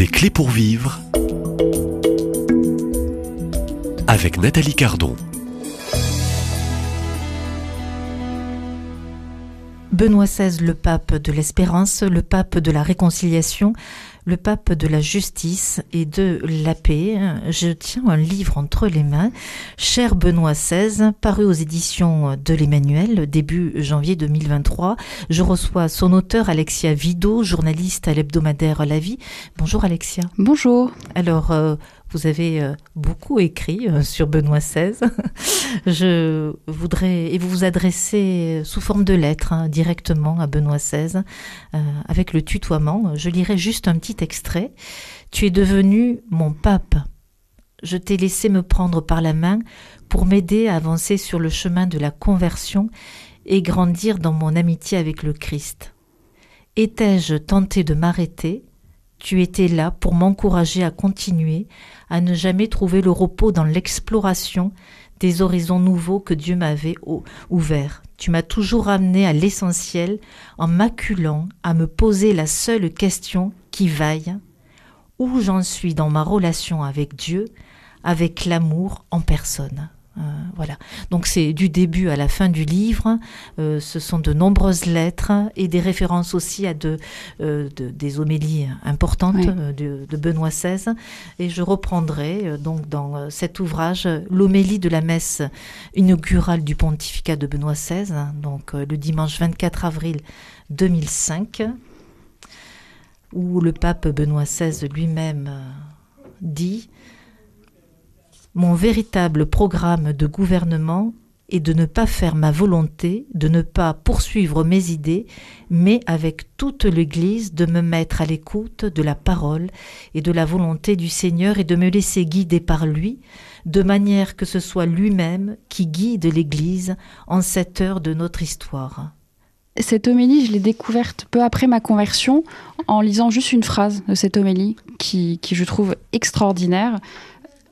Des clés pour vivre avec Nathalie Cardon. Benoît XVI, le pape de l'espérance, le pape de la réconciliation, le pape de la justice et de la paix. Je tiens un livre entre les mains, Cher Benoît XVI, paru aux éditions de l'Emmanuel, début janvier 2023. Je reçois son auteur, Alexia Vido, journaliste à l'hebdomadaire La Vie. Bonjour Alexia. Bonjour. Alors, euh, vous avez euh, beaucoup écrit euh, sur Benoît XVI. Je voudrais et vous vous adressez sous forme de lettre hein, directement à Benoît XVI avec le tutoiement. Je lirai juste un petit extrait. Tu es devenu mon pape. Je t'ai laissé me prendre par la main pour m'aider à avancer sur le chemin de la conversion et grandir dans mon amitié avec le Christ. Étais-je tenté de m'arrêter Tu étais là pour m'encourager à continuer, à ne jamais trouver le repos dans l'exploration des horizons nouveaux que Dieu m'avait ouverts. Tu m'as toujours amené à l'essentiel en m'acculant à me poser la seule question qui vaille où j'en suis dans ma relation avec Dieu, avec l'amour en personne? Euh, voilà. Donc c'est du début à la fin du livre. Euh, ce sont de nombreuses lettres et des références aussi à de, euh, des homélies importantes de, de, Benoît XVI. Et je reprendrai donc dans cet ouvrage l'homélie de la messe inaugurale du pontificat de Benoît XVI, donc le dimanche 24 avril 2005, où le pape Benoît XVI lui-même dit mon véritable programme de gouvernement est de ne pas faire ma volonté, de ne pas poursuivre mes idées, mais avec toute l'Église de me mettre à l'écoute de la parole et de la volonté du Seigneur et de me laisser guider par lui, de manière que ce soit lui-même qui guide l'Église en cette heure de notre histoire. Cette homélie, je l'ai découverte peu après ma conversion en lisant juste une phrase de cette homélie qui, qui je trouve extraordinaire.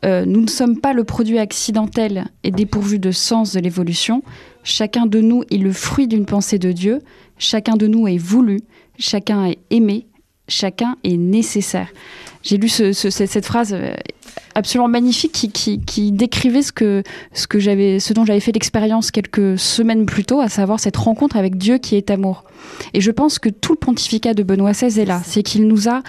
Euh, nous ne sommes pas le produit accidentel et dépourvu de sens de l'évolution. Chacun de nous est le fruit d'une pensée de Dieu. Chacun de nous est voulu. Chacun est aimé. Chacun est nécessaire. J'ai lu cette phrase euh, absolument magnifique qui, décrivait ce, que, ce, que ce dont j'avais fait l'expérience quelques semaines plus tôt, à savoir cette rencontre avec Dieu qui est amour. Et je pense que tout le pontificat de Benoît XVI est là. C'est qu'il nous a,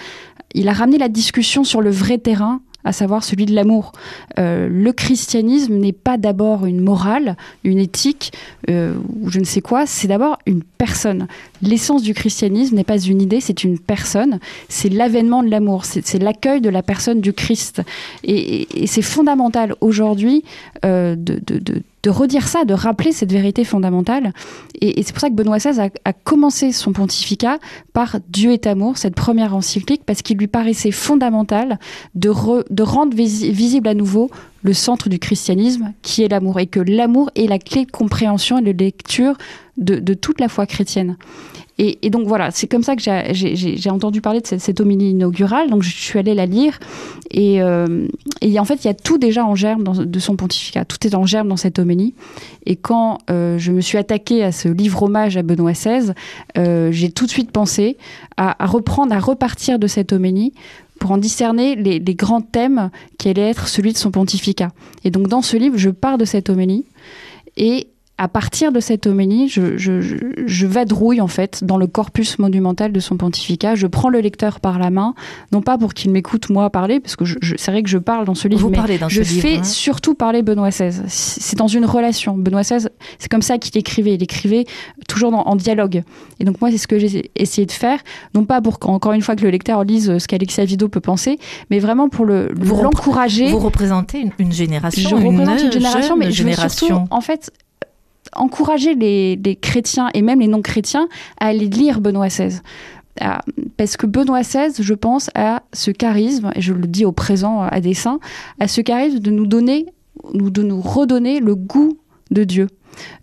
il a ramené la discussion sur le vrai terrain à savoir celui de l'amour. Euh, le christianisme n'est pas d'abord une morale, une éthique euh, ou je ne sais quoi, c'est d'abord une personne. L'essence du christianisme n'est pas une idée, c'est une personne, c'est l'avènement de l'amour, c'est l'accueil de la personne du Christ. Et, c'est fondamental aujourd'hui euh, de, redire ça, de rappeler cette vérité fondamentale. Et, c'est pour ça que Benoît XVI a, commencé son pontificat par Dieu est amour, cette première encyclique, parce qu'il lui paraissait fondamental de rendre visible à nouveau le centre du christianisme, qui est l'amour, et que l'amour est la clé de compréhension et de lecture de, toute la foi chrétienne. Et, donc voilà, c'est comme ça que j'ai entendu parler de cette, homélie inaugurale, donc je suis allée la lire, et, euh, en fait, il y a tout déjà en germe de son pontificat, tout est en germe dans cette homélie. Et quand euh, je me suis attaquée à ce livre hommage à Benoît XVI, euh, j'ai tout de suite pensé à, reprendre, à repartir de cette homélie pour en discerner les, grands thèmes qui allaient être celui de son pontificat. Et donc dans ce livre, je pars de cette homélie et à partir de cette homélie, je, je, je, vadrouille en fait dans le corpus monumental de son pontificat. Je prends le lecteur par la main, non pas pour qu'il m'écoute moi parler, parce que c'est vrai que je parle dans ce livre, Vous mais dans je fais hein. surtout parler Benoît XVI. C'est dans une relation. Benoît XVI, c'est comme ça qu'il écrivait. Il écrivait toujours en dialogue. Et donc moi, c'est ce que j'ai essayé de faire, non pas pour encore une fois que le lecteur lise ce qu'Alexia Vido peut penser, mais vraiment pour le l'encourager. Vous représentez une, génération, je représente une génération, mais je veux surtout, en fait, encourager les, chrétiens et même les non-chrétiens à aller lire Benoît XVI. Ah, parce que Benoît XVI, je pense, a ce charisme, et je le dis au présent à dessein, a ce charisme de nous donner, de nous redonner le goût de Dieu.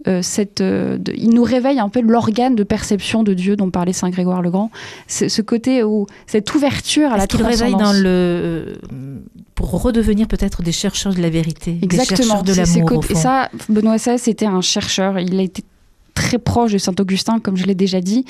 Euh, cette, euh, il nous réveille un peu l'organe de perception de Dieu dont parlait Saint Grégoire le Grand. Ce côté où cette ouverture à la transcendance. réveille dans le euh, pour redevenir peut-être des chercheurs de la vérité, Exactement, des chercheurs de l'amour. Et ça, Benoît XVI était un chercheur. Il a été très proche de Saint Augustin, comme je l'ai déjà dit.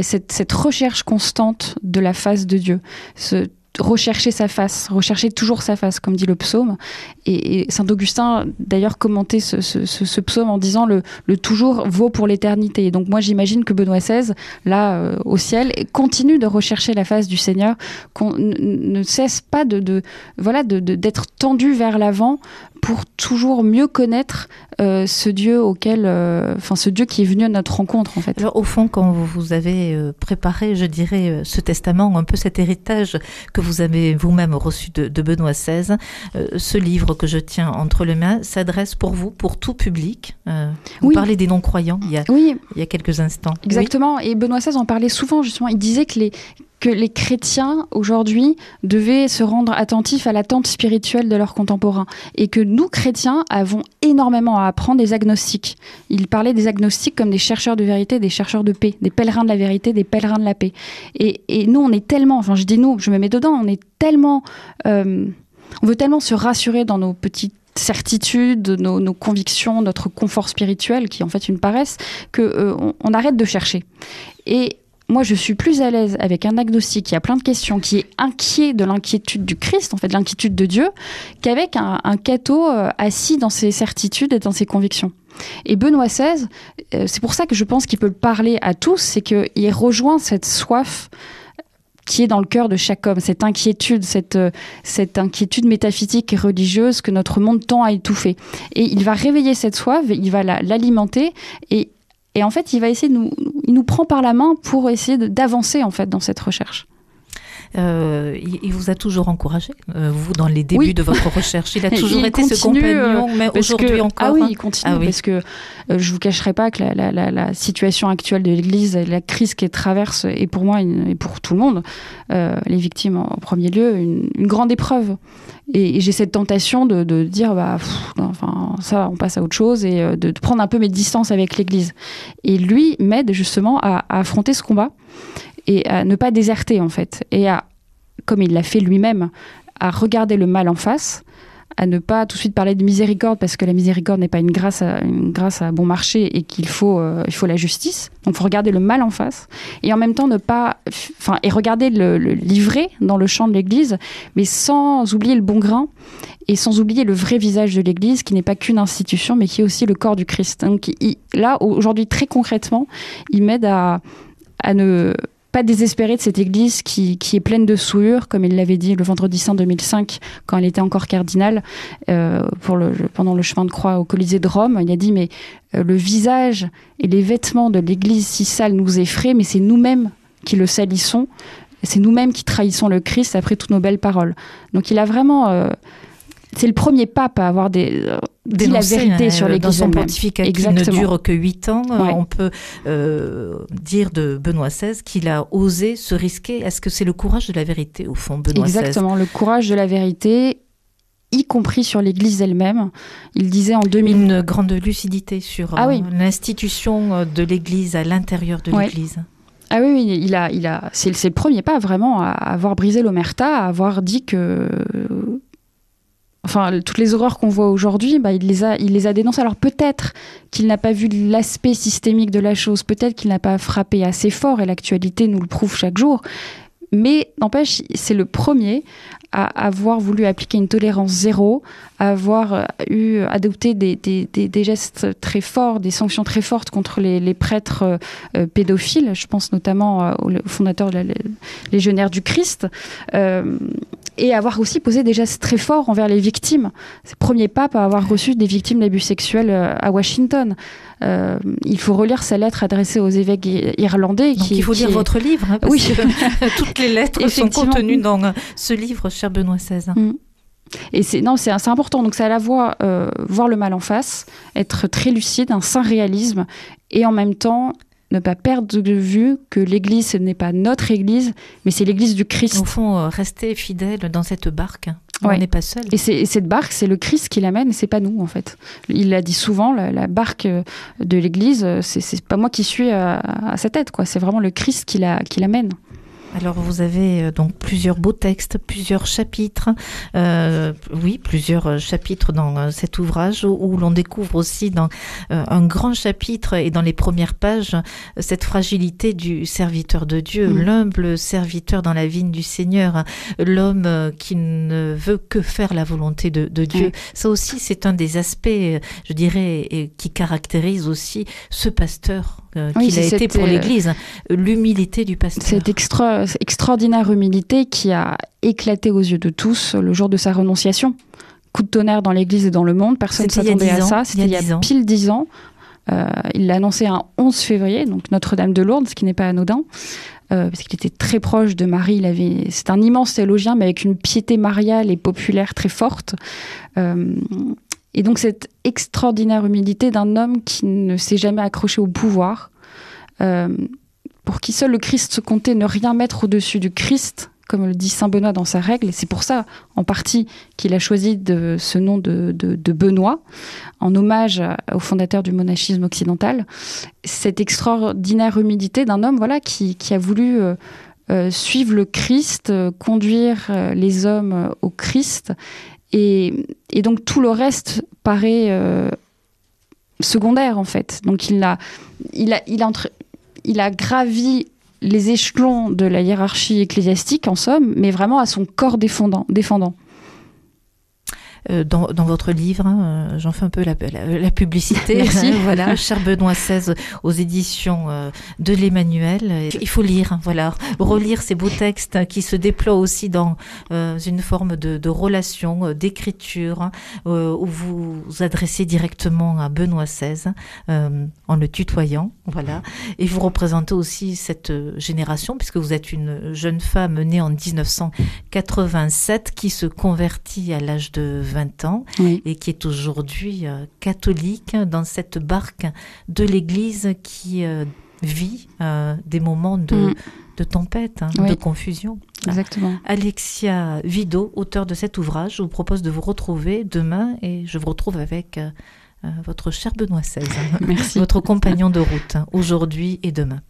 cette, cette recherche constante de la face de Dieu. Ce, rechercher sa face, rechercher toujours sa face, comme dit le psaume. Et, saint Augustin, d'ailleurs, commentait ce, psaume en disant le, toujours vaut pour l'éternité. Donc moi, j'imagine que Benoît XVI, là, euh, au ciel, continue de rechercher la face du Seigneur, qu'on ne cesse pas de, voilà, d'être tendu vers l'avant pour toujours mieux connaître euh, ce Dieu auquel, euh, enfin ce Dieu qui est venu à notre rencontre en fait. Alors au fond, quand vous avez préparé, je dirais, ce testament, un peu cet héritage que vous avez vous-même reçu de, Benoît XVI, ce livre que je tiens entre les mains s'adresse pour vous, pour tout public. vous oui. parlez des non-croyants il y a, oui. il y a quelques instants. Exactement. Et Benoît XVI en parlait souvent justement. Il disait que les que les chrétiens aujourd'hui devaient se rendre attentifs à l'attente spirituelle de leurs contemporains et que nous chrétiens avons énormément à apprendre des agnostiques. Il parlait des agnostiques comme des chercheurs de vérité, des chercheurs de paix, des pèlerins de la vérité, des pèlerins de la paix. Et, nous, on est tellement, enfin je dis nous, je me mets dedans, on est tellement, euh, on veut tellement se rassurer dans nos petites certitudes, nos, convictions, notre confort spirituel, qui est en fait une paresse, que euh, on, arrête de chercher. Et moi, je suis plus à l'aise avec un agnostique qui a plein de questions, qui est inquiet de l'inquiétude du Christ, en fait, de l'inquiétude de Dieu, qu'avec un, un catho euh, assis dans ses certitudes et dans ses convictions. Et Benoît XVI, euh, c'est pour ça que je pense qu'il peut parler à tous, c'est qu'il rejoint cette soif qui est dans le cœur de chaque homme, cette inquiétude, cette, euh, inquiétude métaphysique et religieuse que notre monde tend à étouffer. Et il va réveiller cette soif, il va l'alimenter, et et en fait, il va essayer de nous, il nous prend par la main pour essayer d'avancer en fait dans cette recherche. Euh, il, vous a toujours encouragé, euh, vous, dans les débuts de votre recherche. Il a toujours été ce compagnon, euh, mais aujourd'hui encore. Ah oui, il continue, ah parce que je vous cacherai pas que la, la, la, situation actuelle de l'Église, la crise qu'elle traverse, est pour moi et pour tout le monde, les victimes en, premier lieu, une, une grande épreuve. Et, j'ai cette tentation de, de dire, bah, enfin, ça, on passe à autre chose et de, de prendre un peu mes distances avec l'Église. Et lui m'aide justement à, à affronter ce combat et à ne pas déserter en fait, et à, comme il l'a fait lui-même, à regarder le mal en face, à ne pas tout de suite parler de miséricorde parce que la miséricorde n'est pas une grâce à, une grâce à bon marché et qu'il faut, euh, il faut la justice. Donc, faut regarder le mal en face et en même temps ne pas, enfin, et regarder le, livrer dans le champ de l'Église, mais sans oublier le bon grain et sans oublier le vrai visage de l'Église qui n'est pas qu'une institution mais qui est aussi le corps du Christ. Donc, là, aujourd'hui, très concrètement, il m'aide à, à ne pas désespéré de cette église qui, qui est pleine de souillures, comme il l'avait dit le vendredi saint 2005, quand il était encore cardinal, euh, pour le, pendant le chemin de croix au Colisée de Rome. Il a dit, mais euh, le visage et les vêtements de l'église si sale nous effraient, mais c'est nous-mêmes qui le salissons, c'est nous-mêmes qui trahissons le Christ après toutes nos belles paroles. Donc il a vraiment... Euh, c'est le premier pape à avoir des, euh, dit la vérité sur l'Église. Dans son pontificat qui ne dure que huit ans, euh, on peut euh, dire de Benoît XVI qu'il a osé se risquer. Est-ce que c'est le courage de la vérité, au fond, Benoît XVI Exactement, le courage de la vérité y compris sur l'Église elle-même. Il disait en 2000... Une grande lucidité sur ah l'institution de l'Église à l'intérieur de l'Église. Ah oui, il a, il a, c'est le premier pas vraiment à avoir brisé l'omerta, à avoir dit que enfin toutes les horreurs qu'on voit aujourd'hui, bah, il les a, dénoncées. Alors peut-être qu'il n'a pas vu l'aspect systémique de la chose, peut-être qu'il n'a pas frappé assez fort, et l'actualité nous le prouve chaque jour. Mais n'empêche, c'est le premier à avoir voulu appliquer une tolérance zéro, à avoir euh, eu adopté des, gestes très forts, des sanctions très fortes contre les, prêtres euh, euh, pédophiles. Je pense notamment au fondateur de la Légionnaire du Christ. Euh, et avoir aussi posé des gestes très forts envers les victimes. C'est le premier pape à avoir reçu des victimes d'abus sexuels euh, à Washington. Euh, il faut relire sa lettre adressée aux évêques irlandais. Donc il faut lire votre livre, hein, parce oui. que toutes les lettres sont contenues dans ce livre, cher Benoît XVI. Mm. Et c'est non, c'est important. Donc c'est à la fois euh, voir le mal en face, être très lucide, un saint réalisme, et en même temps ne pas perdre de vue que l'Église, ce n'est pas notre Église, mais c'est l'Église du Christ. Au fond, euh, rester fidèle dans cette barque. On n'est pas seul. Et, cette barque, c'est le Christ qui l'amène, et c'est pas nous en fait. Il l'a dit souvent, la, barque euh, de l'Église, c'est pas moi qui suis à, sa tête, quoi. C'est vraiment le Christ qui l'amène. Alors vous avez euh, donc plusieurs beaux textes, plusieurs chapitres, euh, oui, plusieurs euh, chapitres dans cet ouvrage où, où l'on découvre aussi dans euh, un grand chapitre et dans les premières pages cette fragilité du serviteur de Dieu, Mm. l'humble serviteur dans la vigne du Seigneur, l'homme qui ne veut que faire la volonté de, de Dieu. Ça aussi, c'est un des aspects, je dirais, qui caractérise aussi ce pasteur euh, Oui, qu'il a été pour euh, l'Église, l'humilité du pasteur. Cette extra, extraordinaire humilité qui a éclaté aux yeux de tous le jour de sa renonciation. Coup de tonnerre dans l'Église et dans le monde, personne ne s'attendait à 10 ans, ça. il C'était y a il y a, 10 ans. pile dix ans. Euh, il l'a annoncé un 11 février, donc Notre-Dame de Lourdes, ce qui n'est pas anodin, euh, parce qu'il était très proche de Marie. Il avait, c'est un immense théologien, mais avec une piété mariale et populaire très forte. Euh, et donc cette extraordinaire humilité d'un homme qui ne s'est jamais accroché au pouvoir, euh, pour qui seul le Christ se comptait, ne rien mettre au-dessus du Christ, comme le dit Saint Benoît dans sa règle. Et c'est pour ça, en partie, qu'il a choisi ce nom de, Benoît, en hommage au fondateur du monachisme occidental. Cette extraordinaire humilité d'un homme voilà, qui, a voulu euh, euh, suivre le Christ, conduire les hommes au Christ. Et, donc tout le reste paraît euh, secondaire, en fait. Donc il a, il a, il a gravi les échelons de la hiérarchie ecclésiastique, en somme, mais vraiment à son corps défendant. Euh, dans, dans votre livre, hein, euh, j'en fais un peu la, la, la publicité. Merci. voilà, cher Benoît XVI aux éditions euh, de l'Emmanuel. Il faut lire, hein, voilà, relire ces beaux textes qui se déploient aussi dans euh, une forme de, de relation, d'écriture, hein, où vous vous adressez directement à Benoît XVI euh, en le tutoyant, voilà. Et vous représentez aussi cette génération, puisque vous êtes une jeune femme née en 1987 qui se convertit à l'âge de 20 ans et qui est aujourd'hui euh, catholique dans cette barque de l'Église qui euh, vit euh, des moments de, mm. de tempête, hein, de confusion. Exactement. Alexia Vido, auteur de cet ouvrage, je vous propose de vous retrouver demain et je vous retrouve avec votre cher Benoît XVI, Merci. votre compagnon de route, hein, aujourd'hui et demain.